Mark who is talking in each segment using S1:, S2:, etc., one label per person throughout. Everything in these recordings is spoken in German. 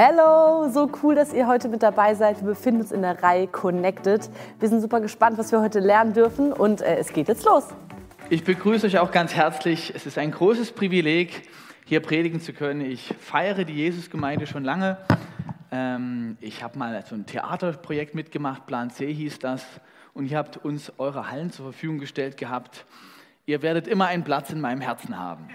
S1: Hello, so cool, dass ihr heute mit dabei seid. Wir befinden uns in der Reihe Connected. Wir sind super gespannt, was wir heute lernen dürfen und äh, es geht jetzt los.
S2: Ich begrüße euch auch ganz herzlich. Es ist ein großes Privileg, hier predigen zu können. Ich feiere die Jesusgemeinde schon lange. Ähm, ich habe mal so ein Theaterprojekt mitgemacht, Plan C hieß das, und ihr habt uns eure Hallen zur Verfügung gestellt gehabt. Ihr werdet immer einen Platz in meinem Herzen haben.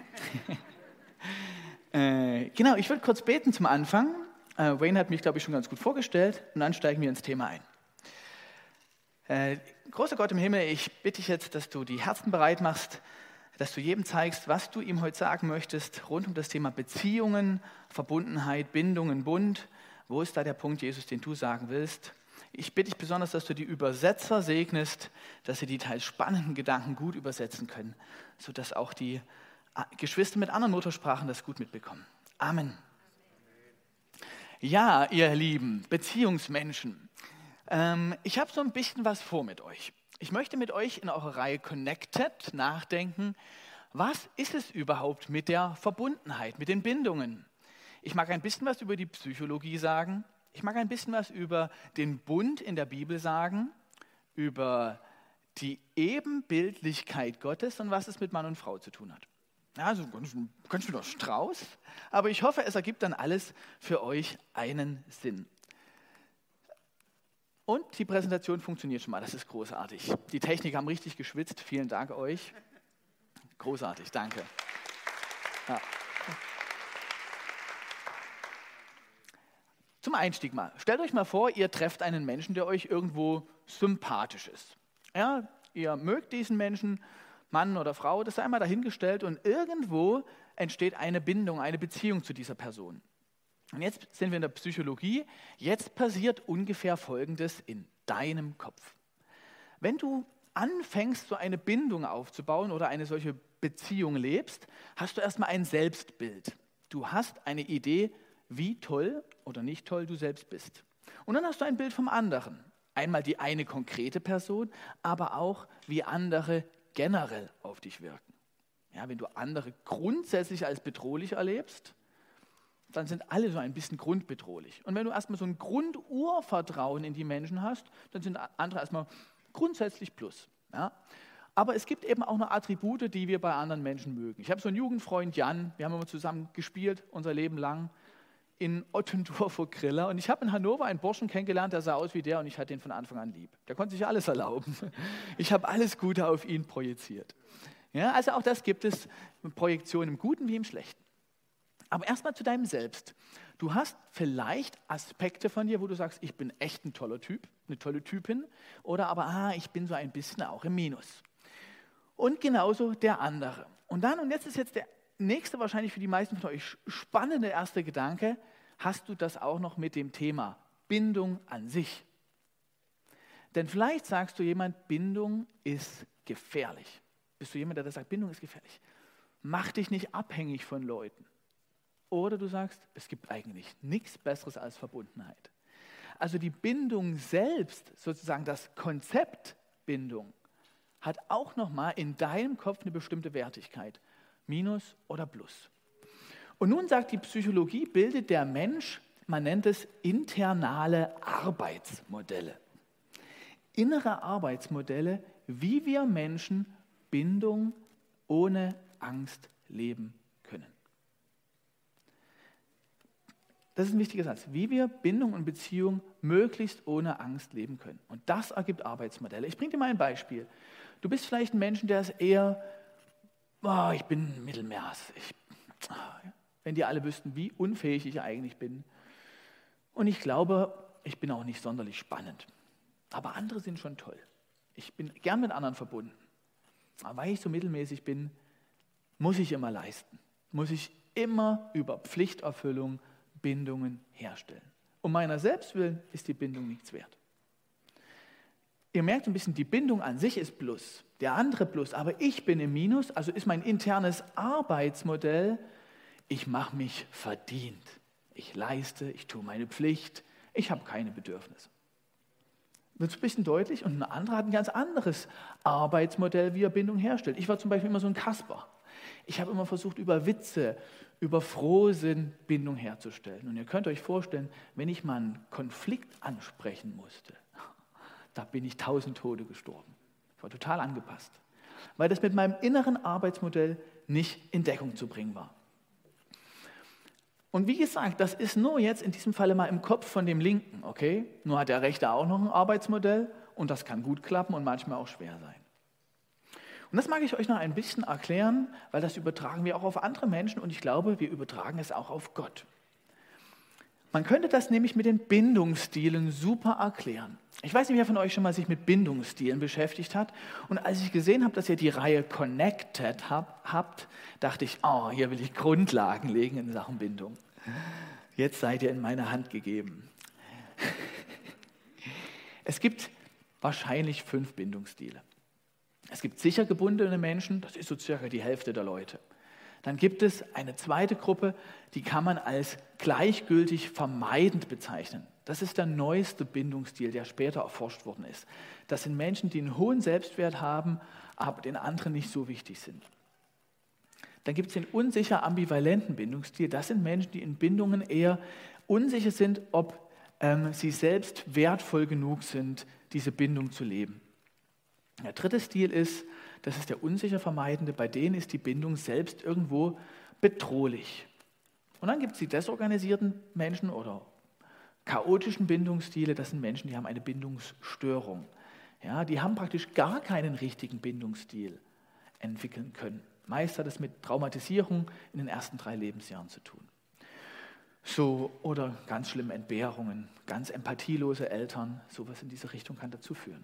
S2: äh, genau, ich würde kurz beten zum Anfang. Äh, Wayne hat mich, glaube ich, schon ganz gut vorgestellt und dann steigen wir ins Thema ein. Äh, großer Gott im Himmel, ich bitte dich jetzt, dass du die Herzen bereit machst, dass du jedem zeigst, was du ihm heute sagen möchtest rund um das Thema Beziehungen, Verbundenheit, Bindungen, Bund. Wo ist da der Punkt, Jesus, den du sagen willst? Ich bitte dich besonders, dass du die Übersetzer segnest, dass sie die teils spannenden Gedanken gut übersetzen können, sodass auch die äh, Geschwister mit anderen Muttersprachen das gut mitbekommen. Amen. Ja, ihr lieben Beziehungsmenschen, ähm, ich habe so ein bisschen was vor mit euch. Ich möchte mit euch in eurer Reihe Connected nachdenken, was ist es überhaupt mit der Verbundenheit, mit den Bindungen? Ich mag ein bisschen was über die Psychologie sagen. Ich mag ein bisschen was über den Bund in der Bibel sagen, über die Ebenbildlichkeit Gottes und was es mit Mann und Frau zu tun hat. Ja, also ganz, ganz schöner Strauß, aber ich hoffe, es ergibt dann alles für euch einen Sinn. Und die Präsentation funktioniert schon mal, das ist großartig. Die Techniker haben richtig geschwitzt, vielen Dank euch. Großartig, danke. Ja. Zum Einstieg mal. Stellt euch mal vor, ihr trefft einen Menschen, der euch irgendwo sympathisch ist. Ja, ihr mögt diesen Menschen, Mann oder Frau, das sei einmal dahingestellt und irgendwo entsteht eine Bindung, eine Beziehung zu dieser Person. Und jetzt sind wir in der Psychologie. Jetzt passiert ungefähr Folgendes in deinem Kopf. Wenn du anfängst, so eine Bindung aufzubauen oder eine solche Beziehung lebst, hast du erstmal ein Selbstbild. Du hast eine Idee, wie toll oder nicht toll du selbst bist. Und dann hast du ein Bild vom anderen. Einmal die eine konkrete Person, aber auch wie andere generell auf dich wirken. Ja, wenn du andere grundsätzlich als bedrohlich erlebst, dann sind alle so ein bisschen grundbedrohlich. Und wenn du erstmal so ein Grundurvertrauen in die Menschen hast, dann sind andere erstmal grundsätzlich plus. Ja? Aber es gibt eben auch noch Attribute, die wir bei anderen Menschen mögen. Ich habe so einen Jugendfreund, Jan, wir haben immer zusammen gespielt, unser Leben lang, in Ottendorf vor Griller. Und ich habe in Hannover einen Burschen kennengelernt, der sah aus wie der und ich hatte ihn von Anfang an lieb. Der konnte sich alles erlauben. Ich habe alles Gute auf ihn projiziert. Ja, also auch das gibt es, Projektion im Guten wie im Schlechten. Aber erstmal zu deinem Selbst. Du hast vielleicht Aspekte von dir, wo du sagst, ich bin echt ein toller Typ, eine tolle Typin, oder aber, ah, ich bin so ein bisschen auch im Minus. Und genauso der andere. Und dann, und jetzt ist jetzt der nächste wahrscheinlich für die meisten von euch spannende erste Gedanke, hast du das auch noch mit dem Thema Bindung an sich. Denn vielleicht sagst du jemand, Bindung ist gefährlich. Bist du jemand, der das sagt, Bindung ist gefährlich? Mach dich nicht abhängig von Leuten. Oder du sagst, es gibt eigentlich nichts Besseres als Verbundenheit. Also die Bindung selbst, sozusagen das Konzept Bindung, hat auch nochmal in deinem Kopf eine bestimmte Wertigkeit. Minus oder Plus. Und nun sagt die Psychologie, bildet der Mensch, man nennt es internale Arbeitsmodelle. Innere Arbeitsmodelle, wie wir Menschen Bindung ohne Angst leben Das ist ein wichtiger Satz. Wie wir Bindung und Beziehung möglichst ohne Angst leben können. Und das ergibt Arbeitsmodelle. Ich bringe dir mal ein Beispiel. Du bist vielleicht ein Mensch, der ist eher, oh, ich bin Mittelmaß. Ich, oh, wenn die alle wüssten, wie unfähig ich eigentlich bin. Und ich glaube, ich bin auch nicht sonderlich spannend. Aber andere sind schon toll. Ich bin gern mit anderen verbunden. Aber weil ich so mittelmäßig bin, muss ich immer leisten. Muss ich immer über Pflichterfüllung Bindungen herstellen. Um meiner selbst willen ist die Bindung nichts wert. Ihr merkt ein bisschen, die Bindung an sich ist Plus, der andere Plus, aber ich bin im Minus, also ist mein internes Arbeitsmodell, ich mache mich verdient. Ich leiste, ich tue meine Pflicht, ich habe keine Bedürfnisse. Wird es ein bisschen deutlich? Und ein anderer hat ein ganz anderes Arbeitsmodell, wie er Bindung herstellt. Ich war zum Beispiel immer so ein Kasper. Ich habe immer versucht, über Witze, über Frohsinn Bindung herzustellen. Und ihr könnt euch vorstellen, wenn ich mal einen Konflikt ansprechen musste, da bin ich tausend Tode gestorben. Ich war total angepasst, weil das mit meinem inneren Arbeitsmodell nicht in Deckung zu bringen war. Und wie gesagt, das ist nur jetzt in diesem Falle mal im Kopf von dem Linken, okay? Nur hat der Rechte auch noch ein Arbeitsmodell und das kann gut klappen und manchmal auch schwer sein. Und das mag ich euch noch ein bisschen erklären, weil das übertragen wir auch auf andere Menschen und ich glaube, wir übertragen es auch auf Gott. Man könnte das nämlich mit den Bindungsstilen super erklären. Ich weiß nicht, wer von euch schon mal sich mit Bindungsstilen beschäftigt hat. Und als ich gesehen habe, dass ihr die Reihe Connected habt, dachte ich, oh, hier will ich Grundlagen legen in Sachen Bindung. Jetzt seid ihr in meine Hand gegeben. Es gibt wahrscheinlich fünf Bindungsstile. Es gibt sicher gebundene Menschen, das ist so circa die Hälfte der Leute. Dann gibt es eine zweite Gruppe, die kann man als gleichgültig vermeidend bezeichnen. Das ist der neueste Bindungsstil, der später erforscht worden ist. Das sind Menschen, die einen hohen Selbstwert haben, aber den anderen nicht so wichtig sind. Dann gibt es den unsicher ambivalenten Bindungsstil. Das sind Menschen, die in Bindungen eher unsicher sind, ob ähm, sie selbst wertvoll genug sind, diese Bindung zu leben. Der dritte Stil ist das ist der unsicher Vermeidende, bei denen ist die Bindung selbst irgendwo bedrohlich. Und dann gibt es die desorganisierten Menschen oder chaotischen Bindungsstile, das sind Menschen, die haben eine Bindungsstörung. Ja, die haben praktisch gar keinen richtigen Bindungsstil entwickeln können. Meist hat es mit Traumatisierung in den ersten drei Lebensjahren zu tun. So, oder ganz schlimme Entbehrungen, ganz empathielose Eltern, sowas in diese Richtung kann dazu führen.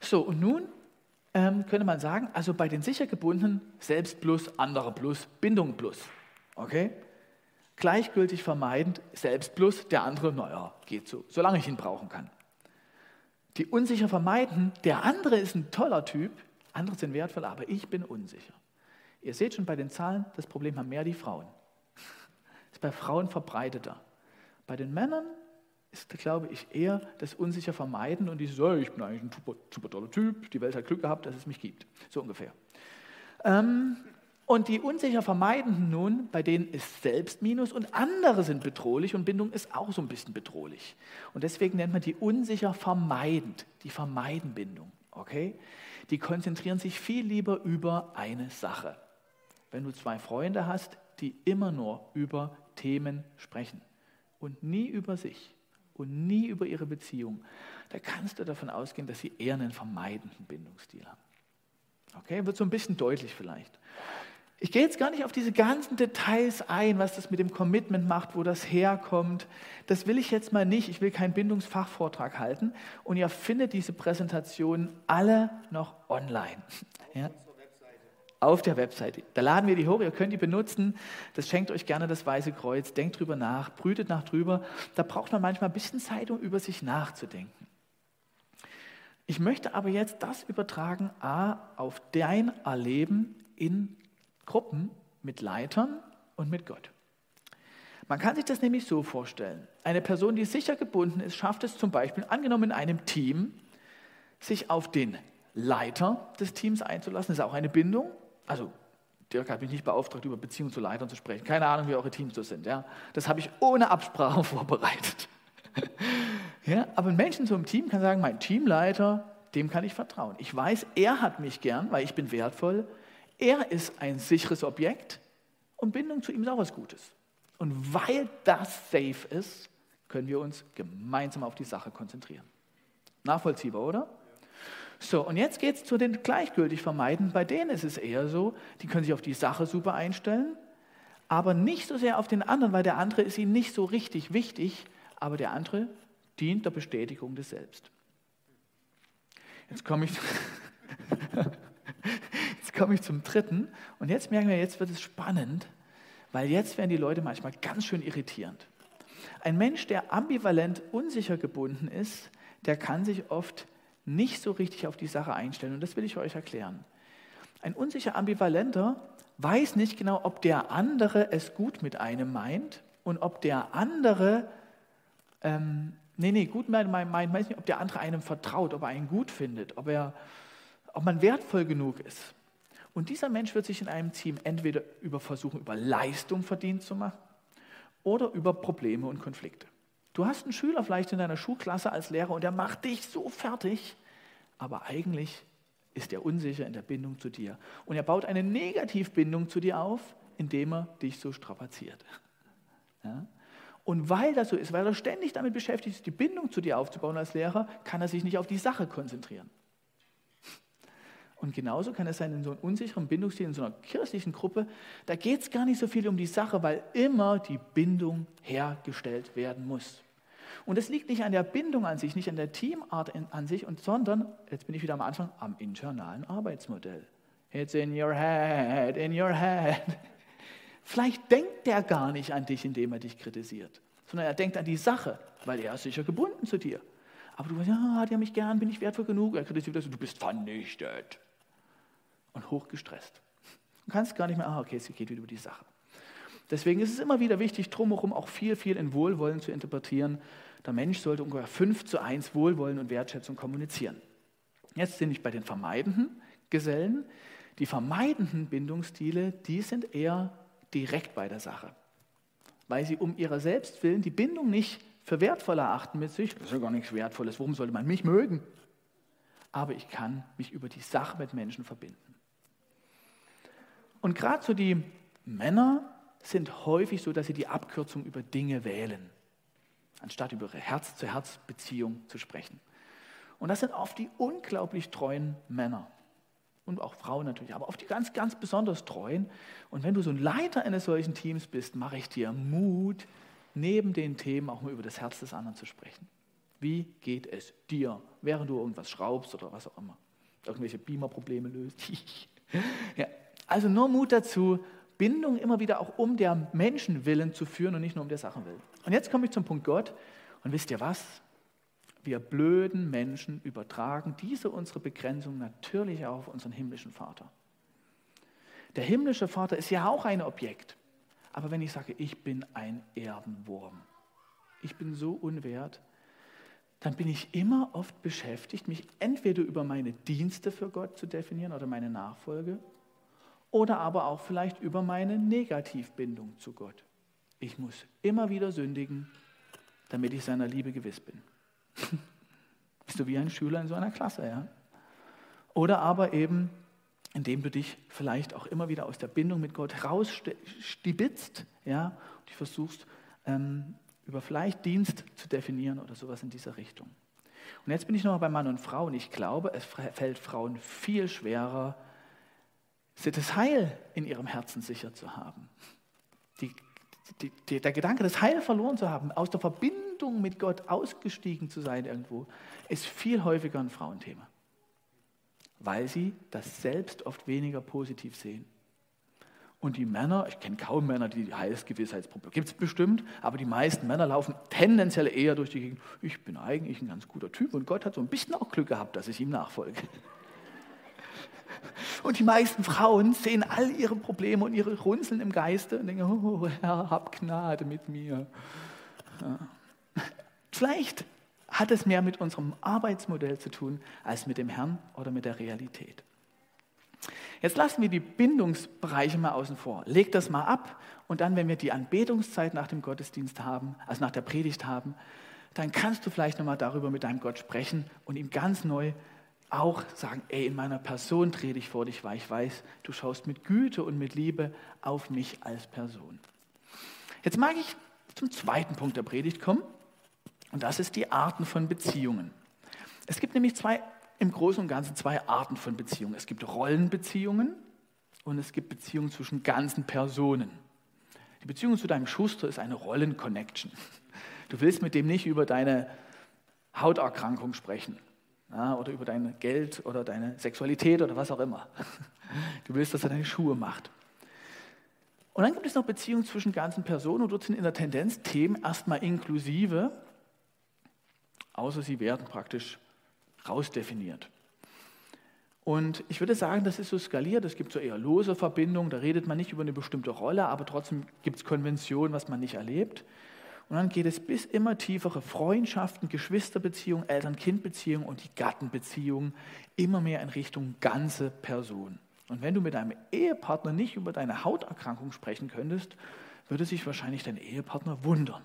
S2: So, und nun ähm, könnte man sagen, also bei den sicher gebundenen Selbst plus, andere plus, Bindung plus. Okay? Gleichgültig vermeidend, Selbst plus, der andere, naja, geht so, solange ich ihn brauchen kann. Die unsicher vermeiden, der andere ist ein toller Typ, andere sind wertvoll, aber ich bin unsicher. Ihr seht schon bei den Zahlen, das Problem haben mehr die Frauen. Das ist bei Frauen verbreiteter. Bei den Männern ist, glaube ich, eher das unsicher vermeiden und dieses, ich bin eigentlich ein super, super toller Typ, die Welt hat Glück gehabt, dass es mich gibt. So ungefähr. Ähm, und die unsicher Vermeidenden nun, bei denen ist selbst Minus und andere sind bedrohlich und Bindung ist auch so ein bisschen bedrohlich. Und deswegen nennt man die unsicher vermeidend, die vermeiden Bindung. Okay? Die konzentrieren sich viel lieber über eine Sache. Wenn du zwei Freunde hast, die immer nur über Themen sprechen und nie über sich, und nie über ihre Beziehung, da kannst du davon ausgehen, dass sie eher einen vermeidenden Bindungsstil haben. Okay, wird so ein bisschen deutlich vielleicht. Ich gehe jetzt gar nicht auf diese ganzen Details ein, was das mit dem Commitment macht, wo das herkommt. Das will ich jetzt mal nicht. Ich will keinen Bindungsfachvortrag halten. Und ihr findet diese Präsentation alle noch online. Ja? Auf der Webseite. Da laden wir die hoch, ihr könnt die benutzen. Das schenkt euch gerne das Weiße Kreuz. Denkt drüber nach, brütet nach drüber. Da braucht man manchmal ein bisschen Zeit, um über sich nachzudenken. Ich möchte aber jetzt das übertragen, A, auf dein Erleben in Gruppen mit Leitern und mit Gott. Man kann sich das nämlich so vorstellen. Eine Person, die sicher gebunden ist, schafft es zum Beispiel, angenommen in einem Team, sich auf den Leiter des Teams einzulassen. Das ist auch eine Bindung. Also Dirk hat mich nicht beauftragt, über Beziehungen zu Leitern zu sprechen. Keine Ahnung, wie eure Teams so sind. Ja? Das habe ich ohne Absprache vorbereitet. ja? Aber ein Mensch in so einem Team kann sagen, mein Teamleiter, dem kann ich vertrauen. Ich weiß, er hat mich gern, weil ich bin wertvoll. Er ist ein sicheres Objekt und Bindung zu ihm ist auch was Gutes. Und weil das safe ist, können wir uns gemeinsam auf die Sache konzentrieren. Nachvollziehbar, oder? So, und jetzt geht es zu den gleichgültig vermeiden. Bei denen ist es eher so, die können sich auf die Sache super einstellen, aber nicht so sehr auf den anderen, weil der andere ist ihnen nicht so richtig wichtig, aber der andere dient der Bestätigung des Selbst. Jetzt komme ich, komme ich zum dritten und jetzt merken wir, jetzt wird es spannend, weil jetzt werden die Leute manchmal ganz schön irritierend. Ein Mensch, der ambivalent unsicher gebunden ist, der kann sich oft nicht so richtig auf die Sache einstellen. Und das will ich euch erklären. Ein unsicher Ambivalenter weiß nicht genau, ob der andere es gut mit einem meint und ob der andere, ähm, nee, nee, gut meint, meint, meint nicht, ob der andere einem vertraut, ob er einen gut findet, ob, er, ob man wertvoll genug ist. Und dieser Mensch wird sich in einem Team entweder über versuchen, über Leistung verdient zu machen oder über Probleme und Konflikte. Du hast einen Schüler vielleicht in deiner Schulklasse als Lehrer und der macht dich so fertig, aber eigentlich ist er unsicher in der Bindung zu dir. Und er baut eine Negativbindung zu dir auf, indem er dich so strapaziert. Ja? Und weil das so ist, weil er ständig damit beschäftigt ist, die Bindung zu dir aufzubauen als Lehrer, kann er sich nicht auf die Sache konzentrieren. Und genauso kann es sein in so einem unsicheren Bindungsstil, in so einer kirchlichen Gruppe, da geht es gar nicht so viel um die Sache, weil immer die Bindung hergestellt werden muss. Und es liegt nicht an der Bindung an sich, nicht an der Teamart an sich, und, sondern, jetzt bin ich wieder am Anfang, am internalen Arbeitsmodell. It's in your head, in your head. Vielleicht denkt der gar nicht an dich, indem er dich kritisiert, sondern er denkt an die Sache, weil er ist sicher gebunden zu dir. Aber du weißt, ja, hat er mich gern, bin ich wertvoll genug? Er kritisiert das, du bist vernichtet. Und hochgestresst. Du kannst gar nicht mehr, ah, okay, es geht wieder über die Sache. Deswegen ist es immer wieder wichtig, drumherum auch viel, viel in Wohlwollen zu interpretieren. Der Mensch sollte ungefähr 5 zu 1 Wohlwollen und Wertschätzung kommunizieren. Jetzt sind ich bei den vermeidenden Gesellen. Die vermeidenden Bindungsstile, die sind eher direkt bei der Sache, weil sie um ihrer selbst willen die Bindung nicht für wertvoll erachten mit sich. Das ist ja gar nichts Wertvolles. Warum sollte man mich mögen? Aber ich kann mich über die Sache mit Menschen verbinden. Und gerade so die Männer sind häufig so, dass sie die Abkürzung über Dinge wählen, anstatt über ihre Herz-zu-Herz-Beziehung zu sprechen. Und das sind oft die unglaublich treuen Männer und auch Frauen natürlich, aber auf die ganz, ganz besonders treuen. Und wenn du so ein Leiter eines solchen Teams bist, mache ich dir Mut, neben den Themen auch mal über das Herz des anderen zu sprechen. Wie geht es dir, während du irgendwas schraubst oder was auch immer? Irgendwelche Beamer-Probleme löst? ja. Also nur Mut dazu, Bindung immer wieder auch um der Menschen willen zu führen und nicht nur um der Sachen willen. Und jetzt komme ich zum Punkt Gott. Und wisst ihr was? Wir blöden Menschen übertragen diese unsere Begrenzung natürlich auch auf unseren himmlischen Vater. Der himmlische Vater ist ja auch ein Objekt. Aber wenn ich sage, ich bin ein Erdenwurm, ich bin so unwert, dann bin ich immer oft beschäftigt, mich entweder über meine Dienste für Gott zu definieren oder meine Nachfolge oder aber auch vielleicht über meine Negativbindung zu Gott. Ich muss immer wieder sündigen, damit ich seiner Liebe gewiss bin. Bist du wie ein Schüler in so einer Klasse, ja? Oder aber eben, indem du dich vielleicht auch immer wieder aus der Bindung mit Gott rausstibitzt, ja, und dich versuchst, ähm, über vielleicht Dienst zu definieren oder sowas in dieser Richtung. Und jetzt bin ich nochmal bei Mann und Frau und ich glaube, es fällt Frauen viel schwerer, das Heil in ihrem Herzen sicher zu haben. Die, die, die, der Gedanke, das Heil verloren zu haben, aus der Verbindung mit Gott ausgestiegen zu sein irgendwo, ist viel häufiger ein Frauenthema, weil sie das selbst oft weniger positiv sehen. Und die Männer, ich kenne kaum Männer, die Heilsgewissheitsprobleme, gibt es bestimmt, aber die meisten Männer laufen tendenziell eher durch die Gegend, ich bin eigentlich ein ganz guter Typ und Gott hat so ein bisschen auch Glück gehabt, dass ich ihm nachfolge. Und die meisten Frauen sehen all ihre Probleme und ihre Runzeln im Geiste und denken, oh Herr, hab Gnade mit mir. Ja. Vielleicht hat es mehr mit unserem Arbeitsmodell zu tun als mit dem Herrn oder mit der Realität. Jetzt lassen wir die Bindungsbereiche mal außen vor. Leg das mal ab und dann, wenn wir die Anbetungszeit nach dem Gottesdienst haben, also nach der Predigt haben, dann kannst du vielleicht nochmal darüber mit deinem Gott sprechen und ihm ganz neu auch sagen, ey, in meiner Person trete ich vor dich, weil ich weiß, du schaust mit Güte und mit Liebe auf mich als Person. Jetzt mag ich zum zweiten Punkt der Predigt kommen und das ist die Arten von Beziehungen. Es gibt nämlich zwei, im Großen und Ganzen zwei Arten von Beziehungen. Es gibt Rollenbeziehungen und es gibt Beziehungen zwischen ganzen Personen. Die Beziehung zu deinem Schuster ist eine Rollenconnection. Du willst mit dem nicht über deine Hauterkrankung sprechen ja, oder über dein Geld oder deine Sexualität oder was auch immer. Du willst, dass er deine Schuhe macht. Und dann gibt es noch Beziehungen zwischen ganzen Personen und dort sind in der Tendenz Themen erstmal inklusive, außer sie werden praktisch rausdefiniert. Und ich würde sagen, das ist so skaliert. Es gibt so eher lose Verbindungen, da redet man nicht über eine bestimmte Rolle, aber trotzdem gibt es Konventionen, was man nicht erlebt. Und dann geht es bis immer tiefere Freundschaften, Geschwisterbeziehungen, Eltern-Kind-Beziehungen und die Gattenbeziehungen immer mehr in Richtung ganze Person. Und wenn du mit deinem Ehepartner nicht über deine Hauterkrankung sprechen könntest, würde sich wahrscheinlich dein Ehepartner wundern.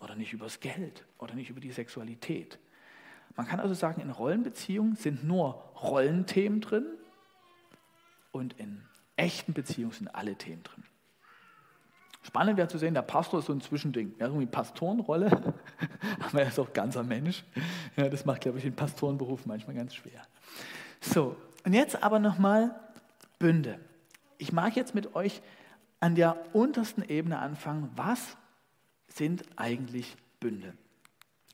S2: Oder nicht übers Geld oder nicht über die Sexualität. Man kann also sagen, in Rollenbeziehungen sind nur Rollenthemen drin und in echten Beziehungen sind alle Themen drin. Spannend wäre zu sehen, der Pastor ist so ein Zwischending. Hat irgendwie Pastorenrolle, aber er ist auch ganzer Mensch. Ja, das macht, glaube ich, den Pastorenberuf manchmal ganz schwer. So, und jetzt aber nochmal Bünde. Ich mag jetzt mit euch an der untersten Ebene anfangen. Was sind eigentlich Bünde?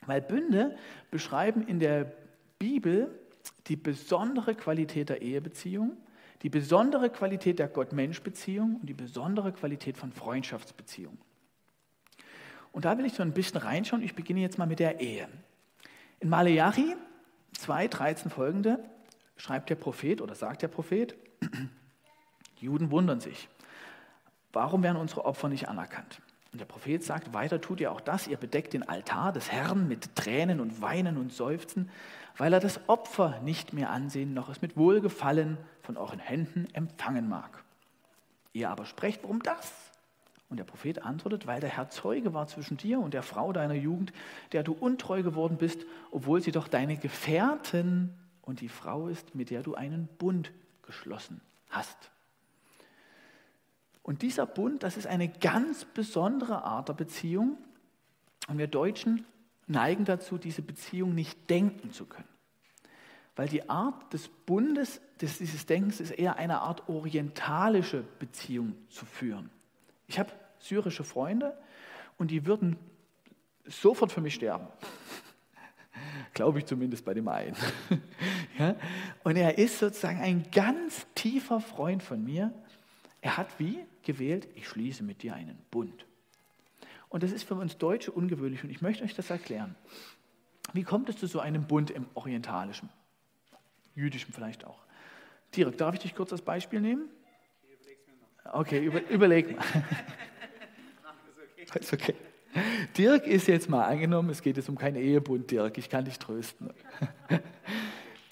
S2: Weil Bünde beschreiben in der Bibel die besondere Qualität der Ehebeziehung, die besondere Qualität der Gott-Mensch-Beziehung und die besondere Qualität von Freundschaftsbeziehungen. Und da will ich so ein bisschen reinschauen. Ich beginne jetzt mal mit der Ehe. In Maleachi 2, 13 folgende schreibt der Prophet oder sagt der Prophet, die Juden wundern sich. Warum werden unsere Opfer nicht anerkannt? Und der Prophet sagt, weiter tut ihr auch das, ihr bedeckt den Altar des Herrn mit Tränen und Weinen und Seufzen, weil er das Opfer nicht mehr ansehen, noch es mit Wohlgefallen von euren Händen empfangen mag. Ihr aber sprecht, warum das? Und der Prophet antwortet, weil der Herr Zeuge war zwischen dir und der Frau deiner Jugend, der du untreu geworden bist, obwohl sie doch deine Gefährten und die Frau ist, mit der du einen Bund geschlossen hast. Und dieser Bund, das ist eine ganz besondere Art der Beziehung. Und wir Deutschen neigen dazu, diese Beziehung nicht denken zu können. Weil die Art des Bundes, des, dieses Denkens, ist eher eine Art orientalische Beziehung zu führen. Ich habe syrische Freunde und die würden sofort für mich sterben. Glaube ich zumindest bei dem einen. ja? Und er ist sozusagen ein ganz tiefer Freund von mir. Er hat wie gewählt, ich schließe mit dir einen Bund. Und das ist für uns Deutsche ungewöhnlich und ich möchte euch das erklären. Wie kommt es zu so einem Bund im Orientalischen? Jüdischen vielleicht auch. Dirk, darf ich dich kurz als Beispiel nehmen? Okay, über, überleg mal. Ist okay. Dirk ist jetzt mal angenommen, es geht jetzt um keinen Ehebund, Dirk, ich kann dich trösten.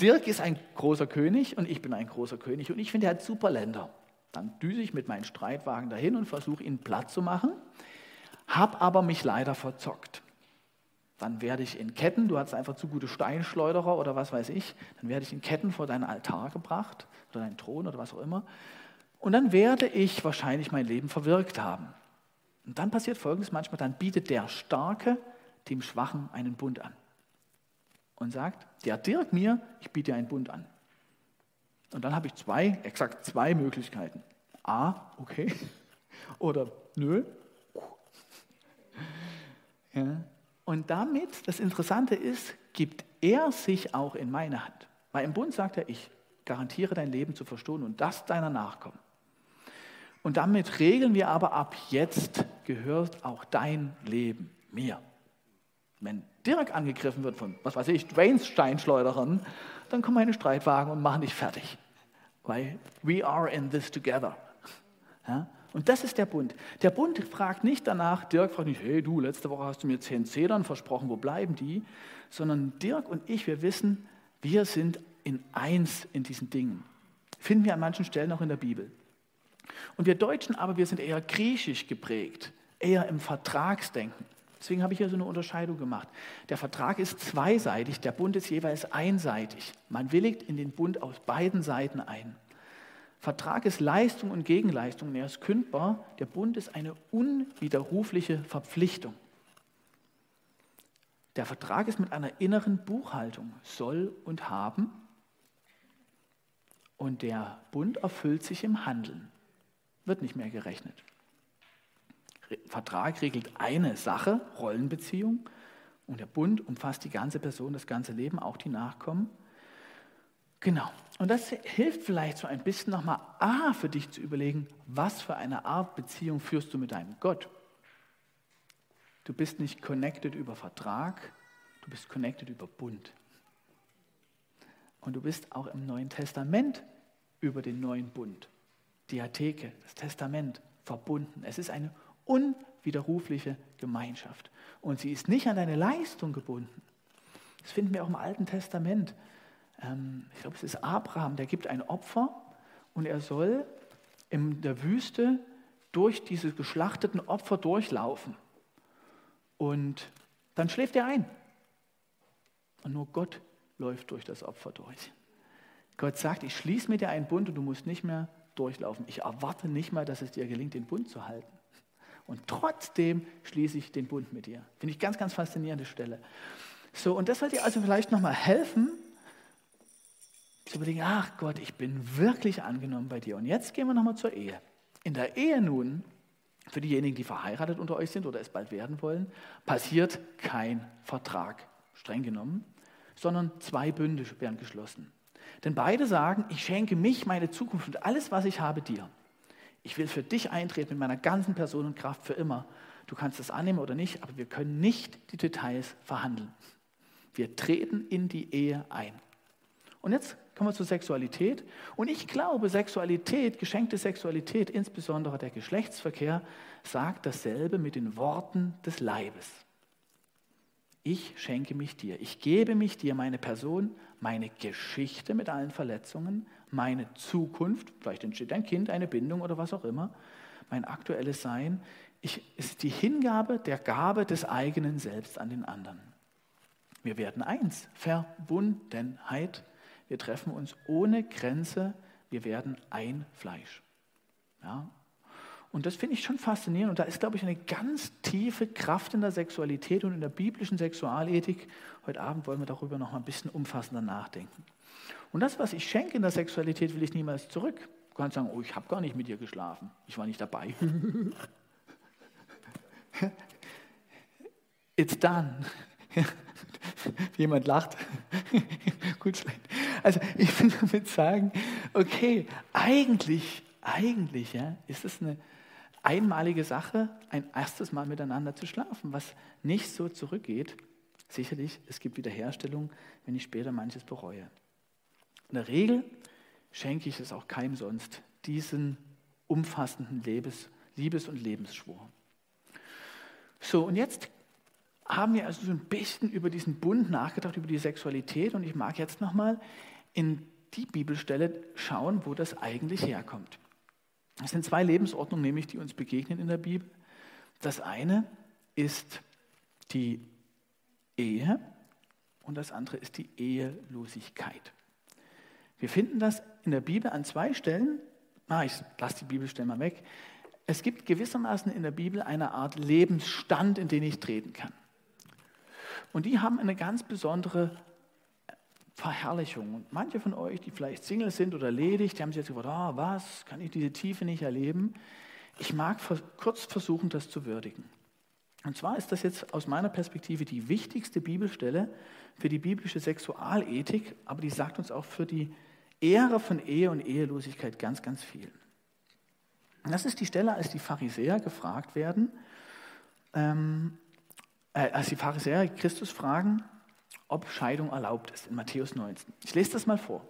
S2: Dirk ist ein großer König und ich bin ein großer König und ich finde, er hat super Länder. Dann düse ich mit meinem Streitwagen dahin und versuche ihn platt zu machen, habe aber mich leider verzockt. Dann werde ich in Ketten, du hast einfach zu gute Steinschleuderer oder was weiß ich, dann werde ich in Ketten vor deinen Altar gebracht oder deinen Thron oder was auch immer. Und dann werde ich wahrscheinlich mein Leben verwirkt haben. Und dann passiert Folgendes manchmal, dann bietet der Starke dem Schwachen einen Bund an und sagt, der Dirk mir, ich biete dir einen Bund an. Und dann habe ich zwei, exakt zwei Möglichkeiten. A, okay, oder nö. Ja. Und damit, das Interessante ist, gibt er sich auch in meine Hand. Weil im Bund sagt er, ich garantiere dein Leben zu verstohlen und das deiner Nachkommen. Und damit regeln wir aber ab jetzt gehört auch dein Leben mir. Wenn Dirk angegriffen wird von, was weiß ich, Dwaynes Steinschleuderern, dann kommen meine Streitwagen und machen dich fertig. Weil we are in this together. Ja? Und das ist der Bund. Der Bund fragt nicht danach, Dirk fragt nicht, hey du, letzte Woche hast du mir zehn Zedern versprochen, wo bleiben die? Sondern Dirk und ich, wir wissen, wir sind in eins in diesen Dingen. Finden wir an manchen Stellen auch in der Bibel. Und wir Deutschen aber, wir sind eher griechisch geprägt, eher im Vertragsdenken. Deswegen habe ich hier so eine Unterscheidung gemacht. Der Vertrag ist zweiseitig, der Bund ist jeweils einseitig. Man willigt in den Bund aus beiden Seiten ein. Vertrag ist Leistung und Gegenleistung, er ist kündbar. Der Bund ist eine unwiderrufliche Verpflichtung. Der Vertrag ist mit einer inneren Buchhaltung, soll und haben. Und der Bund erfüllt sich im Handeln, wird nicht mehr gerechnet. Vertrag regelt eine Sache, Rollenbeziehung, und der Bund umfasst die ganze Person, das ganze Leben, auch die Nachkommen. Genau. Und das hilft vielleicht so ein bisschen nochmal A für dich zu überlegen, was für eine Art Beziehung führst du mit deinem Gott. Du bist nicht connected über Vertrag, du bist connected über Bund. Und du bist auch im Neuen Testament über den neuen Bund, die Atheke, das Testament verbunden. Es ist eine unwiderrufliche Gemeinschaft. Und sie ist nicht an deine Leistung gebunden. Das finden wir auch im Alten Testament. Ähm, ich glaube, es ist Abraham, der gibt ein Opfer und er soll in der Wüste durch diese geschlachteten Opfer durchlaufen. Und dann schläft er ein. Und nur Gott läuft durch das Opfer durch. Gott sagt, ich schließe mit dir einen Bund und du musst nicht mehr durchlaufen. Ich erwarte nicht mal, dass es dir gelingt, den Bund zu halten. Und trotzdem schließe ich den Bund mit dir. Finde ich ganz, ganz faszinierende Stelle. So, und das soll dir also vielleicht nochmal helfen, zu überlegen, ach Gott, ich bin wirklich angenommen bei dir. Und jetzt gehen wir nochmal zur Ehe. In der Ehe nun, für diejenigen, die verheiratet unter euch sind oder es bald werden wollen, passiert kein Vertrag, streng genommen, sondern zwei Bünde werden geschlossen. Denn beide sagen, ich schenke mich, meine Zukunft und alles, was ich habe, dir. Ich will für dich eintreten mit meiner ganzen Person und Kraft für immer. Du kannst es annehmen oder nicht, aber wir können nicht die Details verhandeln. Wir treten in die Ehe ein. Und jetzt kommen wir zur Sexualität. Und ich glaube, Sexualität, geschenkte Sexualität, insbesondere der Geschlechtsverkehr, sagt dasselbe mit den Worten des Leibes. Ich schenke mich dir. Ich gebe mich dir, meine Person, meine Geschichte mit allen Verletzungen, meine Zukunft, vielleicht entsteht ein Kind, eine Bindung oder was auch immer, mein aktuelles Sein, ich, ist die Hingabe der Gabe des eigenen Selbst an den anderen. Wir werden eins, Verbundenheit. Wir treffen uns ohne Grenze, wir werden ein Fleisch. Ja? Und das finde ich schon faszinierend. Und da ist, glaube ich, eine ganz tiefe Kraft in der Sexualität und in der biblischen Sexualethik. Heute Abend wollen wir darüber noch mal ein bisschen umfassender nachdenken. Und das, was ich schenke in der Sexualität, will ich niemals zurück. Du kannst sagen, oh, ich habe gar nicht mit dir geschlafen. Ich war nicht dabei. It's done. Jemand lacht. Gut, schlecht. Also ich will damit sagen, okay, eigentlich, eigentlich ja, ist es eine einmalige Sache, ein erstes Mal miteinander zu schlafen, was nicht so zurückgeht. Sicherlich, es gibt Wiederherstellung, wenn ich später manches bereue. In der Regel schenke ich es auch keinem sonst, diesen umfassenden Lebes, Liebes- und Lebensschwur. So, und jetzt haben wir also so ein bisschen über diesen Bund nachgedacht, über die Sexualität. Und ich mag jetzt nochmal in die Bibelstelle schauen, wo das eigentlich herkommt. Es sind zwei Lebensordnungen, nämlich die uns begegnen in der Bibel. Das eine ist die Ehe und das andere ist die Ehelosigkeit. Wir finden das in der Bibel an zwei Stellen. Ah, ich lasse die Bibelstelle mal weg. Es gibt gewissermaßen in der Bibel eine Art Lebensstand, in den ich treten kann. Und die haben eine ganz besondere Verherrlichung. Und manche von euch, die vielleicht Single sind oder ledig, die haben sich jetzt gedacht, ah, was, kann ich diese Tiefe nicht erleben? Ich mag kurz versuchen, das zu würdigen. Und zwar ist das jetzt aus meiner Perspektive die wichtigste Bibelstelle für die biblische Sexualethik, aber die sagt uns auch für die Ehre von Ehe und Ehelosigkeit ganz, ganz viel. Das ist die Stelle, als die Pharisäer gefragt werden, ähm, äh, als die Pharisäer Christus fragen, ob Scheidung erlaubt ist, in Matthäus 19. Ich lese das mal vor.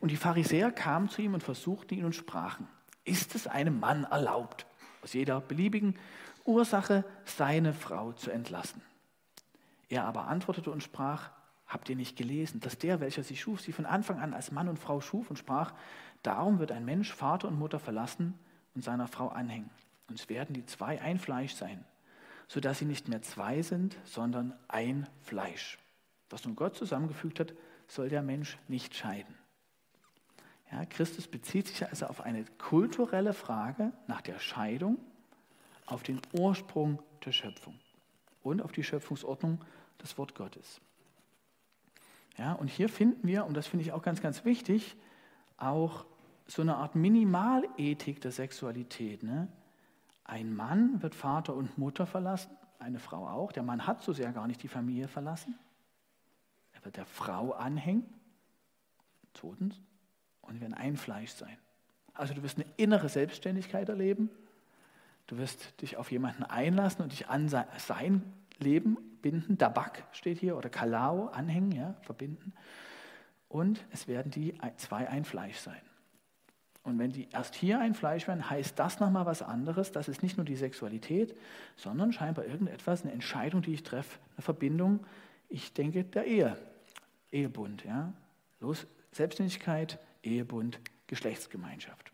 S2: Und die Pharisäer kamen zu ihm und versuchten ihn und sprachen, ist es einem Mann erlaubt, aus jeder beliebigen Ursache seine Frau zu entlassen? Er aber antwortete und sprach, habt ihr nicht gelesen, dass der, welcher sie schuf, sie von Anfang an als Mann und Frau schuf und sprach, darum wird ein Mensch Vater und Mutter verlassen und seiner Frau anhängen. Und es werden die zwei ein Fleisch sein, sodass sie nicht mehr zwei sind, sondern ein Fleisch. Was nun Gott zusammengefügt hat, soll der Mensch nicht scheiden. Ja, Christus bezieht sich also auf eine kulturelle Frage nach der Scheidung, auf den Ursprung der Schöpfung und auf die Schöpfungsordnung des Wort Gottes. Ja, und hier finden wir, und das finde ich auch ganz, ganz wichtig, auch so eine Art Minimalethik der Sexualität. Ne? Ein Mann wird Vater und Mutter verlassen, eine Frau auch. Der Mann hat so sehr gar nicht die Familie verlassen wird der Frau anhängen, zweitens, und werden ein Fleisch sein. Also du wirst eine innere Selbstständigkeit erleben, du wirst dich auf jemanden einlassen und dich an sein Leben binden, Dabak steht hier, oder Kalao, anhängen, ja, verbinden. Und es werden die zwei ein Fleisch sein. Und wenn die erst hier ein Fleisch werden, heißt das nochmal was anderes. Das ist nicht nur die Sexualität, sondern scheinbar irgendetwas, eine Entscheidung, die ich treffe, eine Verbindung, ich denke, der Ehe. Ehebund. Ja? Los, Selbstständigkeit, Ehebund, Geschlechtsgemeinschaft.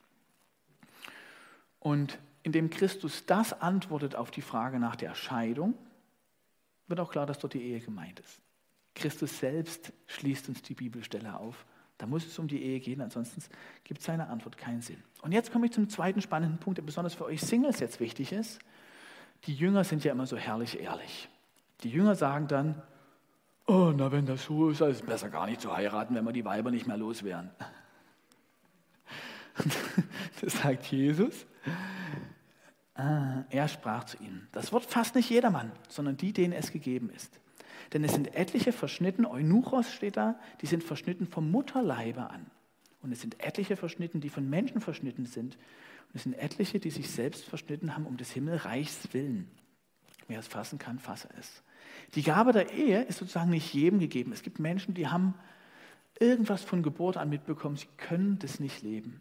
S2: Und indem Christus das antwortet auf die Frage nach der Scheidung, wird auch klar, dass dort die Ehe gemeint ist. Christus selbst schließt uns die Bibelstelle auf. Da muss es um die Ehe gehen, ansonsten gibt seine Antwort keinen Sinn. Und jetzt komme ich zum zweiten spannenden Punkt, der besonders für euch Singles jetzt wichtig ist. Die Jünger sind ja immer so herrlich ehrlich. Die Jünger sagen dann, oh, na wenn das so ist, ist es besser gar nicht zu heiraten, wenn wir die Weiber nicht mehr los wären. Das sagt Jesus. Ah, er sprach zu ihnen. Das Wort fasst nicht jedermann, sondern die, denen es gegeben ist. Denn es sind etliche verschnitten, Eunuchos steht da, die sind verschnitten vom Mutterleibe an. Und es sind etliche verschnitten, die von Menschen verschnitten sind. Und es sind etliche, die sich selbst verschnitten haben um des Himmelreichs willen. Wer es fassen kann, fasse es. Die Gabe der Ehe ist sozusagen nicht jedem gegeben. Es gibt Menschen, die haben irgendwas von Geburt an mitbekommen, sie können das nicht leben.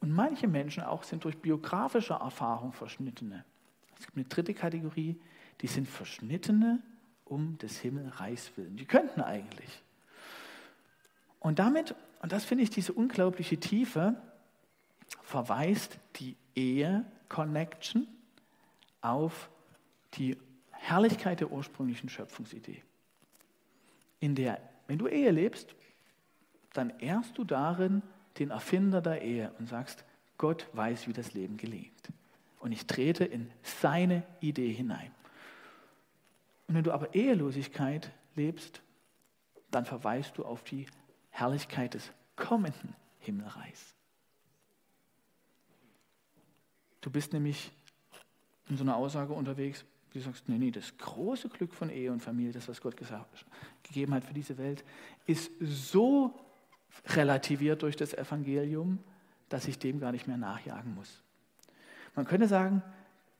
S2: Und manche Menschen auch sind durch biografische Erfahrung Verschnittene. Es gibt eine dritte Kategorie, die sind Verschnittene um des Himmelreichs willen. Die könnten eigentlich. Und damit, und das finde ich diese unglaubliche Tiefe, verweist die Ehe-Connection auf die Herrlichkeit der ursprünglichen Schöpfungsidee. In der, wenn du Ehe lebst, dann ehrst du darin den Erfinder der Ehe und sagst, Gott weiß, wie das Leben gelingt. Und ich trete in seine Idee hinein. Und wenn du aber Ehelosigkeit lebst, dann verweist du auf die Herrlichkeit des kommenden Himmelreichs. Du bist nämlich in so einer Aussage unterwegs, du sagst, nee, nee, das große Glück von Ehe und Familie, das, was Gott gesagt, gegeben hat für diese Welt, ist so relativiert durch das Evangelium, dass ich dem gar nicht mehr nachjagen muss. Man könnte sagen,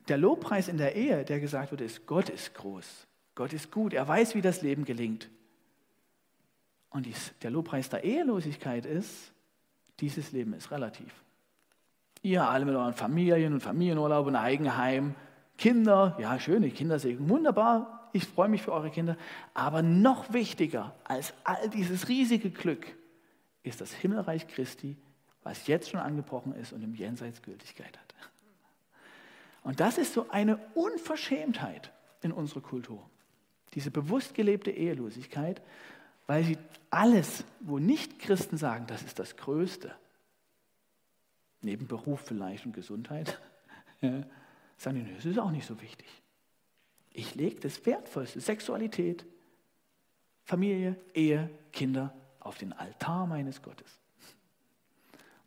S2: der Lobpreis in der Ehe, der gesagt wird, ist, Gott ist groß, Gott ist gut, er weiß, wie das Leben gelingt. Und dies, der Lobpreis der Ehelosigkeit ist, dieses Leben ist relativ. Ihr alle mit euren Familien und Familienurlaub und Eigenheim, Kinder, ja, schöne Kindersegen, wunderbar, ich freue mich für eure Kinder. Aber noch wichtiger als all dieses riesige Glück ist das Himmelreich Christi, was jetzt schon angebrochen ist und im Jenseits Gültigkeit hat. Und das ist so eine Unverschämtheit in unserer Kultur. Diese bewusst gelebte Ehelosigkeit, weil sie alles, wo nicht Christen sagen, das ist das Größte, neben Beruf vielleicht und Gesundheit, sagen die, das ist auch nicht so wichtig. Ich lege das Wertvollste, Sexualität, Familie, Ehe, Kinder auf den Altar meines Gottes.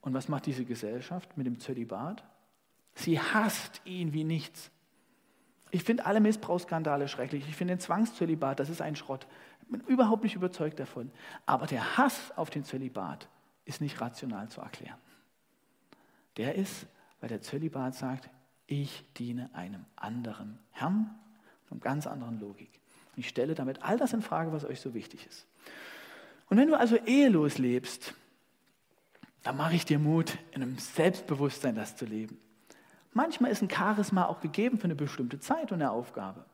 S2: Und was macht diese Gesellschaft mit dem Zölibat? Sie hasst ihn wie nichts. Ich finde alle Missbrauchsskandale schrecklich. Ich finde den Zwangszölibat, das ist ein Schrott. Ich bin überhaupt nicht überzeugt davon. Aber der Hass auf den Zölibat ist nicht rational zu erklären. Der ist, weil der Zölibat sagt, ich diene einem anderen Herrn, einer ganz anderen Logik. Ich stelle damit all das in Frage, was euch so wichtig ist. Und wenn du also ehelos lebst, dann mache ich dir Mut, in einem Selbstbewusstsein das zu leben. Manchmal ist ein Charisma auch gegeben für eine bestimmte Zeit und eine Aufgabe.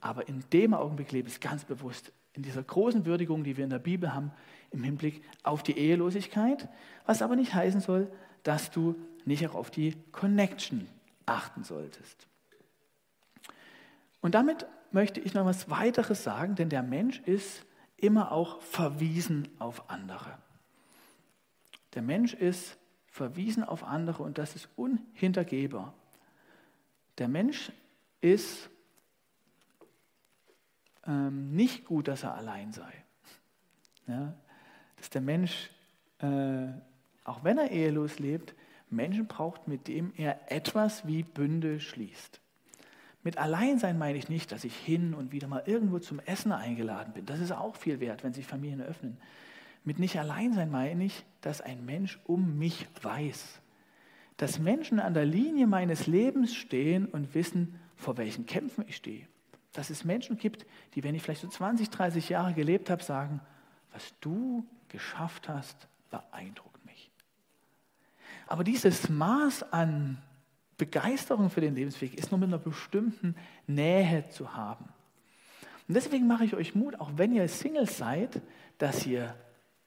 S2: Aber in dem Augenblick lebe ich ganz bewusst in dieser großen Würdigung, die wir in der Bibel haben, im Hinblick auf die Ehelosigkeit, was aber nicht heißen soll, dass du nicht auch auf die Connection achten solltest. Und damit möchte ich noch was weiteres sagen, denn der Mensch ist immer auch verwiesen auf andere. Der Mensch ist verwiesen auf andere und das ist unhintergehbar. Der Mensch ist ähm, nicht gut, dass er allein sei. Ja, dass der Mensch, äh, auch wenn er ehelos lebt, Menschen braucht, mit dem er etwas wie Bünde schließt. Mit Alleinsein meine ich nicht, dass ich hin und wieder mal irgendwo zum Essen eingeladen bin. Das ist auch viel wert, wenn sich Familien öffnen. Mit nicht Alleinsein meine ich, dass ein Mensch um mich weiß. Dass Menschen an der Linie meines Lebens stehen und wissen, vor welchen Kämpfen ich stehe. Dass es Menschen gibt, die, wenn ich vielleicht so 20, 30 Jahre gelebt habe, sagen, was du geschafft hast, beeindruckt. Aber dieses Maß an Begeisterung für den Lebensweg ist nur mit einer bestimmten Nähe zu haben. Und deswegen mache ich euch Mut, auch wenn ihr Singles seid, dass ihr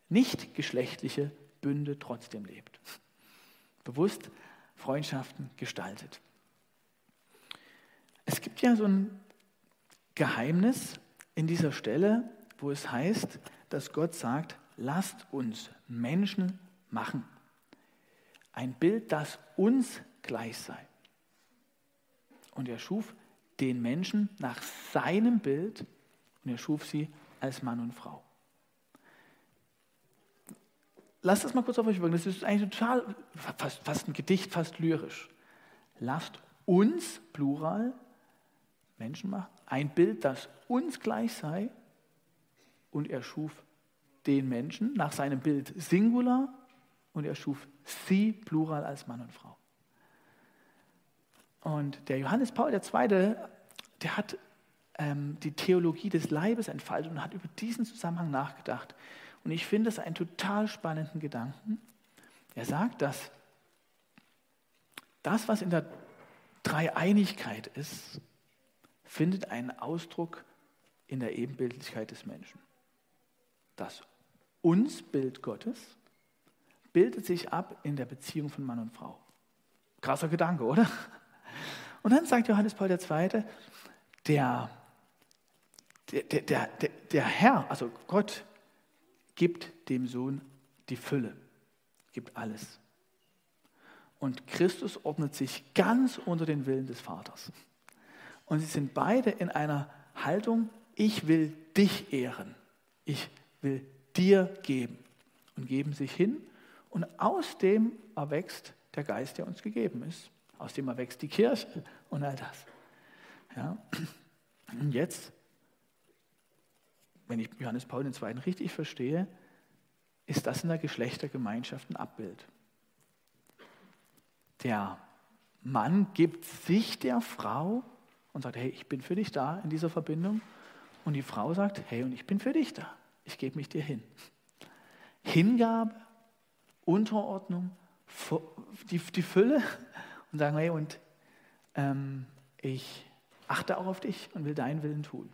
S2: nicht geschlechtliche Bünde trotzdem lebt. Bewusst Freundschaften gestaltet. Es gibt ja so ein Geheimnis in dieser Stelle, wo es heißt, dass Gott sagt, lasst uns Menschen machen. Ein Bild, das uns gleich sei. Und er schuf den Menschen nach seinem Bild und er schuf sie als Mann und Frau. Lasst das mal kurz auf euch wirken. Das ist eigentlich total, fast, fast ein Gedicht, fast lyrisch. Lasst uns, Plural, Menschen machen, ein Bild, das uns gleich sei. Und er schuf den Menschen nach seinem Bild Singular und er schuf sie, Plural, als Mann und Frau. Und der Johannes Paul II., der hat ähm, die Theologie des Leibes entfaltet und hat über diesen Zusammenhang nachgedacht. Und ich finde es einen total spannenden Gedanken. Er sagt, dass das, was in der Dreieinigkeit ist, findet einen Ausdruck in der Ebenbildlichkeit des Menschen. Das Uns-Bild Gottes bildet sich ab in der Beziehung von Mann und Frau. Krasser Gedanke, oder? Und dann sagt Johannes Paul II., der, der, der, der, der Herr, also Gott, gibt dem Sohn die Fülle, gibt alles. Und Christus ordnet sich ganz unter den Willen des Vaters. Und sie sind beide in einer Haltung, ich will dich ehren, ich will dir geben. Und geben sich hin und aus dem erwächst der Geist, der uns gegeben ist. Aus dem erwächst die Kirche und all das. Ja. Und jetzt, wenn ich Johannes Paul II. richtig verstehe, ist das in der Geschlechtergemeinschaft ein Abbild. Der Mann gibt sich der Frau und sagt, hey, ich bin für dich da in dieser Verbindung. Und die Frau sagt, hey, und ich bin für dich da. Ich gebe mich dir hin. Hingabe, Unterordnung, die, die Fülle und sagen, hey, und ähm, ich achte auch auf dich und will deinen Willen tun.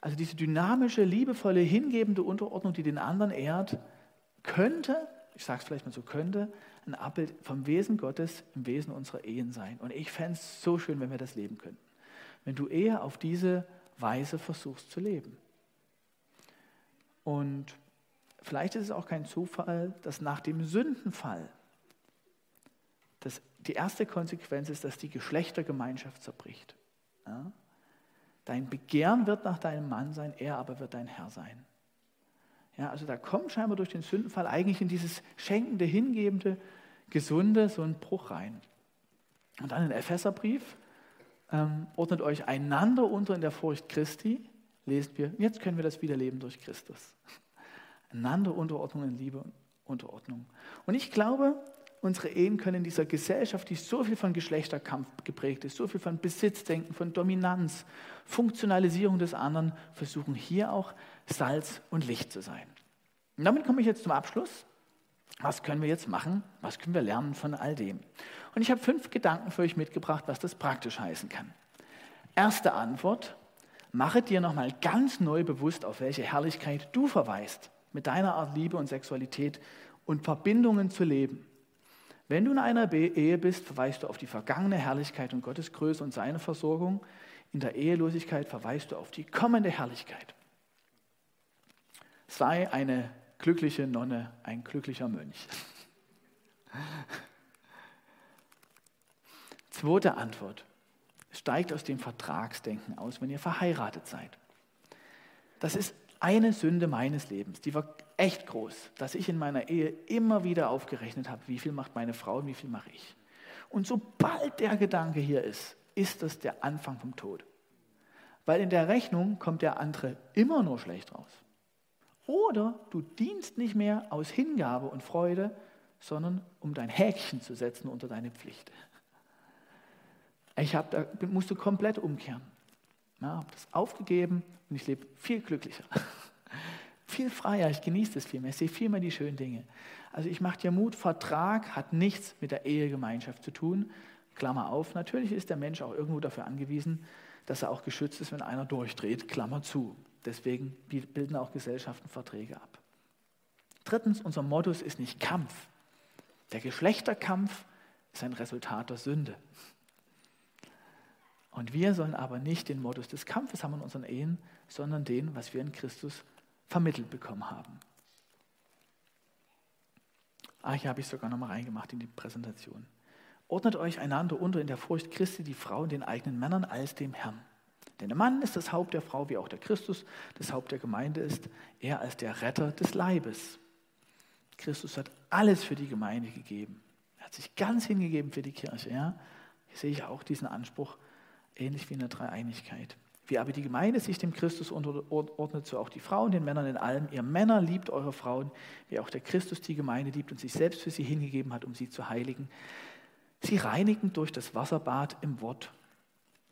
S2: Also diese dynamische, liebevolle, hingebende Unterordnung, die den anderen ehrt, könnte, ich sage es vielleicht mal so, könnte ein Abbild vom Wesen Gottes im Wesen unserer Ehen sein. Und ich fände es so schön, wenn wir das leben könnten. Wenn du eher auf diese Weise versuchst zu leben. Und vielleicht ist es auch kein Zufall, dass nach dem Sündenfall das, die erste Konsequenz ist, dass die Geschlechtergemeinschaft zerbricht. Ja? Dein Begehren wird nach deinem Mann sein, er aber wird dein Herr sein. Ja, also da kommt scheinbar durch den Sündenfall eigentlich in dieses schenkende, hingebende, gesunde so ein Bruch rein. Und dann in Epheserbrief ähm, ordnet euch einander unter in der Furcht Christi, lesen wir, jetzt können wir das wieder leben durch Christus. Einander Unterordnung in Liebe Unterordnung. Und ich glaube, unsere Ehen können in dieser Gesellschaft, die so viel von Geschlechterkampf geprägt ist, so viel von Besitzdenken, von Dominanz, Funktionalisierung des anderen, versuchen hier auch Salz und Licht zu sein. Und damit komme ich jetzt zum Abschluss. Was können wir jetzt machen? Was können wir lernen von all dem? Und ich habe fünf Gedanken für euch mitgebracht, was das praktisch heißen kann. Erste Antwort, mache dir nochmal ganz neu bewusst, auf welche Herrlichkeit du verweist, mit deiner Art Liebe und Sexualität und Verbindungen zu leben. Wenn du in einer Ehe bist, verweist du auf die vergangene Herrlichkeit und Gottes Größe und seine Versorgung. In der Ehelosigkeit verweist du auf die kommende Herrlichkeit. Sei eine glückliche Nonne, ein glücklicher Mönch. Zweite Antwort. Steigt aus dem Vertragsdenken aus, wenn ihr verheiratet seid. Das ist eine Sünde meines Lebens, die war echt groß, dass ich in meiner Ehe immer wieder aufgerechnet habe, wie viel macht meine Frau und wie viel mache ich. Und sobald der Gedanke hier ist, ist das der Anfang vom Tod. Weil in der Rechnung kommt der andere immer nur schlecht raus. Oder du dienst nicht mehr aus Hingabe und Freude, sondern um dein Häkchen zu setzen unter deine Pflicht. Ich hab, da musst du komplett umkehren. Ja, habe das aufgegeben und ich lebe viel glücklicher. viel freier, ich genieße das viel mehr, ich sehe viel mehr die schönen Dinge. Also ich mache dir Mut, Vertrag hat nichts mit der Ehegemeinschaft zu tun. Klammer auf, natürlich ist der Mensch auch irgendwo dafür angewiesen, dass er auch geschützt ist, wenn einer durchdreht, Klammer zu. Deswegen bilden auch Gesellschaften Verträge ab. Drittens, unser Modus ist nicht Kampf. Der Geschlechterkampf ist ein Resultat der Sünde. Und wir sollen aber nicht den Modus des Kampfes haben in unseren Ehen, sondern den, was wir in Christus vermittelt bekommen haben. Ah, hier habe ich sogar nochmal reingemacht in die Präsentation. Ordnet euch einander unter in der Furcht Christi die Frauen den eigenen Männern als dem Herrn. Denn der Mann ist das Haupt der Frau, wie auch der Christus das Haupt der Gemeinde ist, er als der Retter des Leibes. Christus hat alles für die Gemeinde gegeben. Er hat sich ganz hingegeben für die Kirche. Ja? Hier sehe ich auch diesen Anspruch, ähnlich wie in der Dreieinigkeit. Wie aber die Gemeinde sich dem Christus unterordnet, so auch die Frauen den Männern in allem. Ihr Männer liebt eure Frauen, wie auch der Christus die Gemeinde liebt und sich selbst für sie hingegeben hat, um sie zu heiligen. Sie reinigen durch das Wasserbad im Wort.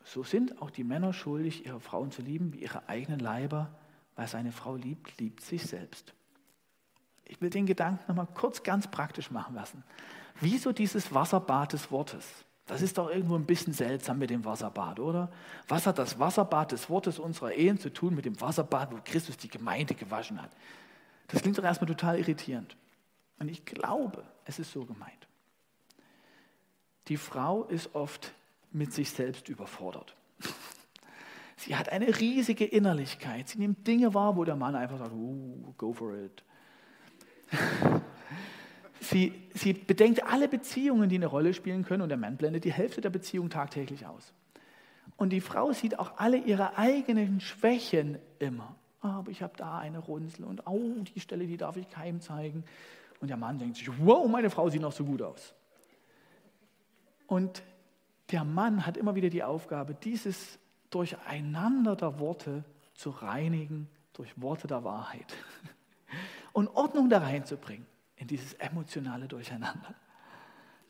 S2: So sind auch die Männer schuldig, ihre Frauen zu lieben wie ihre eigenen Leiber. Wer seine Frau liebt, liebt sich selbst. Ich will den Gedanken nochmal kurz ganz praktisch machen lassen. Wieso dieses Wasserbad des Wortes? Das ist doch irgendwo ein bisschen seltsam mit dem Wasserbad, oder? Was hat das Wasserbad des Wortes unserer Ehen zu tun mit dem Wasserbad, wo Christus die Gemeinde gewaschen hat? Das klingt doch erstmal total irritierend. Und ich glaube, es ist so gemeint. Die Frau ist oft mit sich selbst überfordert. Sie hat eine riesige Innerlichkeit. Sie nimmt Dinge wahr, wo der Mann einfach sagt, go for it. Sie, sie bedenkt alle Beziehungen, die eine Rolle spielen können, und der Mann blendet die Hälfte der Beziehung tagtäglich aus. Und die Frau sieht auch alle ihre eigenen Schwächen immer. Aber ich habe da eine Runzel und oh, die Stelle, die darf ich keinem zeigen. Und der Mann denkt sich, wow, meine Frau sieht noch so gut aus. Und der Mann hat immer wieder die Aufgabe, dieses Durcheinander der Worte zu reinigen durch Worte der Wahrheit und Ordnung da reinzubringen in dieses emotionale Durcheinander.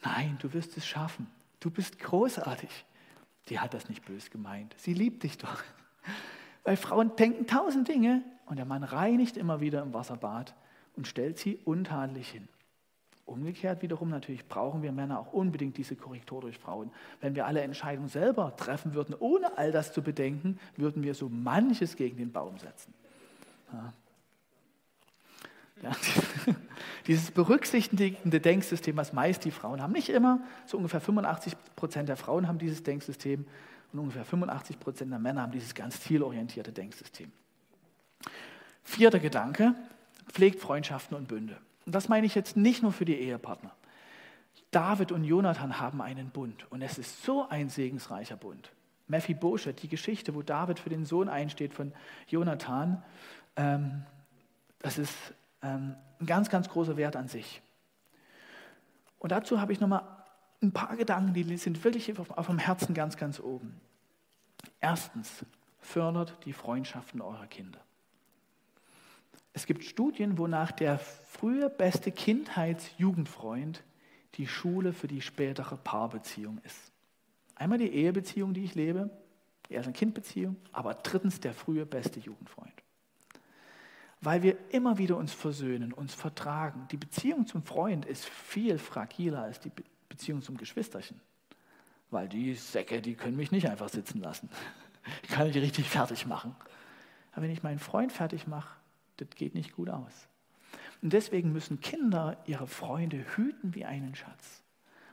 S2: Nein, du wirst es schaffen. Du bist großartig. Die hat das nicht bös gemeint. Sie liebt dich doch. Weil Frauen denken tausend Dinge und der Mann reinigt immer wieder im Wasserbad und stellt sie untadelig hin. Umgekehrt wiederum natürlich brauchen wir Männer auch unbedingt diese Korrektur durch Frauen. Wenn wir alle Entscheidungen selber treffen würden, ohne all das zu bedenken, würden wir so manches gegen den Baum setzen. Ja. Ja, dieses berücksichtigende Denksystem, was meist die Frauen haben, nicht immer, so ungefähr 85 Prozent der Frauen haben dieses Denksystem und ungefähr 85 Prozent der Männer haben dieses ganz zielorientierte Denksystem. Vierter Gedanke, pflegt Freundschaften und Bünde. Und das meine ich jetzt nicht nur für die Ehepartner. David und Jonathan haben einen Bund und es ist so ein segensreicher Bund. Mephibosheth, die Geschichte, wo David für den Sohn einsteht von Jonathan, ähm, das ist ein ganz, ganz großer Wert an sich. Und dazu habe ich nochmal ein paar Gedanken, die sind wirklich auf, auf dem Herzen ganz, ganz oben. Erstens, fördert die Freundschaften eurer Kinder. Es gibt Studien, wonach der frühe beste Kindheits-Jugendfreund die Schule für die spätere Paarbeziehung ist. Einmal die Ehebeziehung, die ich lebe, die Eltern-Kind-Beziehung, aber drittens der frühe beste Jugendfreund. Weil wir immer wieder uns versöhnen, uns vertragen. Die Beziehung zum Freund ist viel fragiler als die Beziehung zum Geschwisterchen. Weil die Säcke, die können mich nicht einfach sitzen lassen. Ich kann mich richtig fertig machen. Aber wenn ich meinen Freund fertig mache, das geht nicht gut aus. Und deswegen müssen Kinder ihre Freunde hüten wie einen Schatz.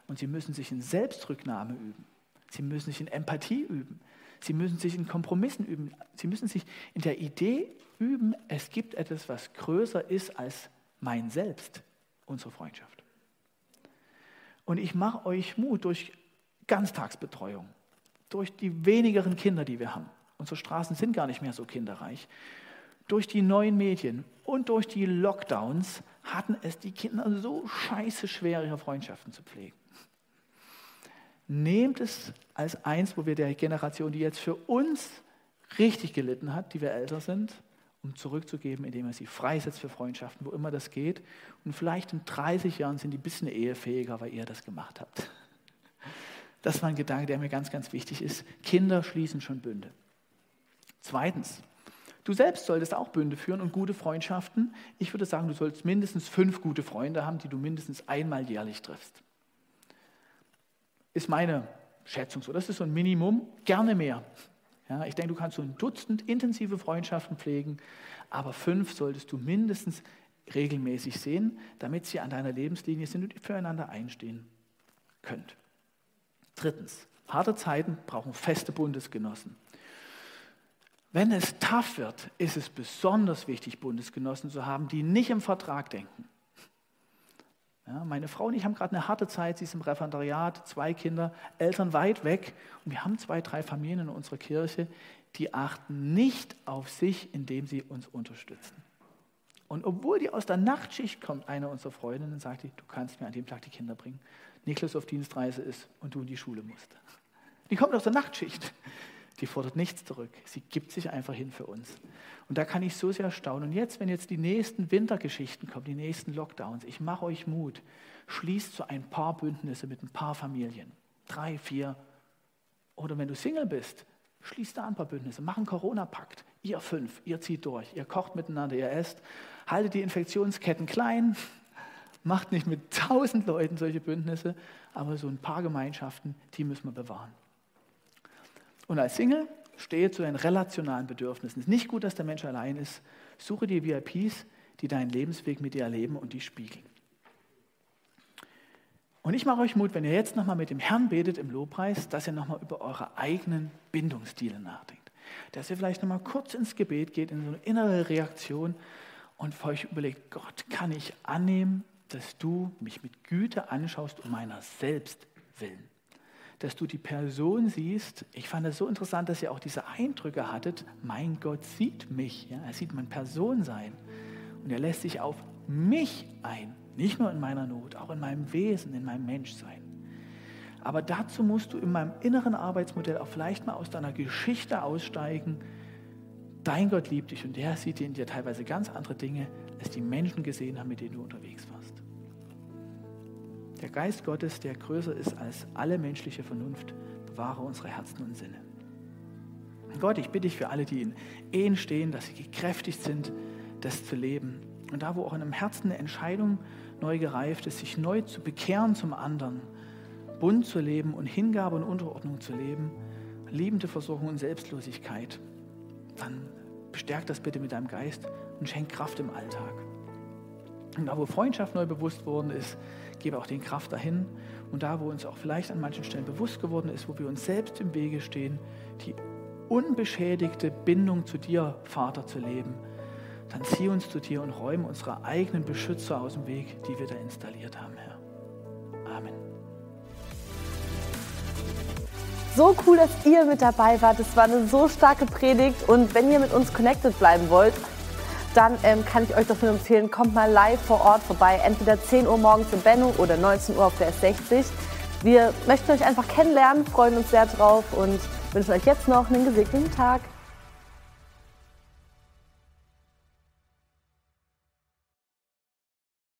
S2: Und sie müssen sich in Selbstrücknahme üben. Sie müssen sich in Empathie üben. Sie müssen sich in Kompromissen üben. Sie müssen sich in der Idee üben, es gibt etwas, was größer ist als mein Selbst, unsere Freundschaft. Und ich mache euch Mut durch Ganztagsbetreuung, durch die wenigeren Kinder, die wir haben. Unsere Straßen sind gar nicht mehr so kinderreich durch die neuen Medien und durch die Lockdowns hatten es die Kinder so scheiße schwer, ihre Freundschaften zu pflegen. Nehmt es als eins, wo wir der Generation, die jetzt für uns richtig gelitten hat, die wir älter sind, um zurückzugeben, indem er sie freisetzt für Freundschaften, wo immer das geht. Und vielleicht in 30 Jahren sind die ein bisschen ehefähiger, weil ihr das gemacht habt. Das war ein Gedanke, der mir ganz, ganz wichtig ist. Kinder schließen schon Bünde. Zweitens, Du selbst solltest auch Bünde führen und gute Freundschaften. Ich würde sagen, du sollst mindestens fünf gute Freunde haben, die du mindestens einmal jährlich triffst. Ist meine Schätzung so. Das ist so ein Minimum. Gerne mehr. Ja, ich denke, du kannst so ein Dutzend intensive Freundschaften pflegen, aber fünf solltest du mindestens regelmäßig sehen, damit sie an deiner Lebenslinie sind und füreinander einstehen könnt. Drittens, harte Zeiten brauchen feste Bundesgenossen. Wenn es tough wird, ist es besonders wichtig, Bundesgenossen zu haben, die nicht im Vertrag denken. Ja, meine Frau und ich haben gerade eine harte Zeit, sie ist im Referendariat, zwei Kinder, Eltern weit weg und wir haben zwei, drei Familien in unserer Kirche, die achten nicht auf sich, indem sie uns unterstützen. Und obwohl die aus der Nachtschicht kommt, eine unserer Freundinnen sagt, du kannst mir an dem Tag die Kinder bringen. Niklas auf Dienstreise ist und du in die Schule musst. Die kommt aus der Nachtschicht. Die fordert nichts zurück. Sie gibt sich einfach hin für uns. Und da kann ich so sehr staunen. Und jetzt, wenn jetzt die nächsten Wintergeschichten kommen, die nächsten Lockdowns, ich mache euch Mut, schließt so ein paar Bündnisse mit ein paar Familien. Drei, vier. Oder wenn du Single bist, schließt da ein paar Bündnisse. Mach einen Corona-Pakt. Ihr fünf, ihr zieht durch. Ihr kocht miteinander, ihr esst. Haltet die Infektionsketten klein. Macht nicht mit tausend Leuten solche Bündnisse, aber so ein paar Gemeinschaften, die müssen wir bewahren. Und als Single stehe zu den relationalen Bedürfnissen. Es ist nicht gut, dass der Mensch allein ist. Suche dir VIPs, die deinen Lebensweg mit dir erleben und die spiegeln. Und ich mache euch Mut, wenn ihr jetzt nochmal mit dem Herrn betet im Lobpreis, dass ihr nochmal über eure eigenen Bindungsstile nachdenkt. Dass ihr vielleicht nochmal kurz ins Gebet geht, in so eine innere Reaktion und für euch überlegt, Gott, kann ich annehmen, dass du mich mit Güte anschaust um meiner selbst willen? Dass du die Person siehst. Ich fand es so interessant, dass ihr auch diese Eindrücke hattet. Mein Gott sieht mich. Ja? Er sieht mein Person sein. Und er lässt sich auf mich ein. Nicht nur in meiner Not, auch in meinem Wesen, in meinem Menschsein. Aber dazu musst du in meinem inneren Arbeitsmodell auch vielleicht mal aus deiner Geschichte aussteigen. Dein Gott liebt dich und der sieht in dir teilweise ganz andere Dinge, als die Menschen gesehen haben, mit denen du unterwegs warst. Der Geist Gottes, der größer ist als alle menschliche Vernunft, bewahre unsere Herzen und Sinne. Gott, ich bitte dich für alle, die in Ehen stehen, dass sie gekräftigt sind, das zu leben. Und da, wo auch in einem Herzen eine Entscheidung neu gereift ist, sich neu zu bekehren zum anderen, bunt zu leben und Hingabe und Unterordnung zu leben, liebende Versorgung und Selbstlosigkeit, dann bestärk das bitte mit deinem Geist und schenk Kraft im Alltag. Und da, wo Freundschaft neu bewusst worden ist, gebe auch den Kraft dahin. Und da, wo uns auch vielleicht an manchen Stellen bewusst geworden ist, wo wir uns selbst im Wege stehen, die unbeschädigte Bindung zu dir, Vater, zu leben, dann zieh uns zu dir und räume unsere eigenen Beschützer aus dem Weg, die wir da installiert haben, Herr. Amen.
S1: So cool, dass ihr mit dabei wart. Es war eine so starke Predigt. Und wenn ihr mit uns connected bleiben wollt, dann ähm, kann ich euch das nur empfehlen, kommt mal live vor Ort vorbei, entweder 10 Uhr morgens in Benno oder 19 Uhr auf der S60. Wir möchten euch einfach kennenlernen, freuen uns sehr drauf und wünschen euch jetzt noch einen gesegneten Tag.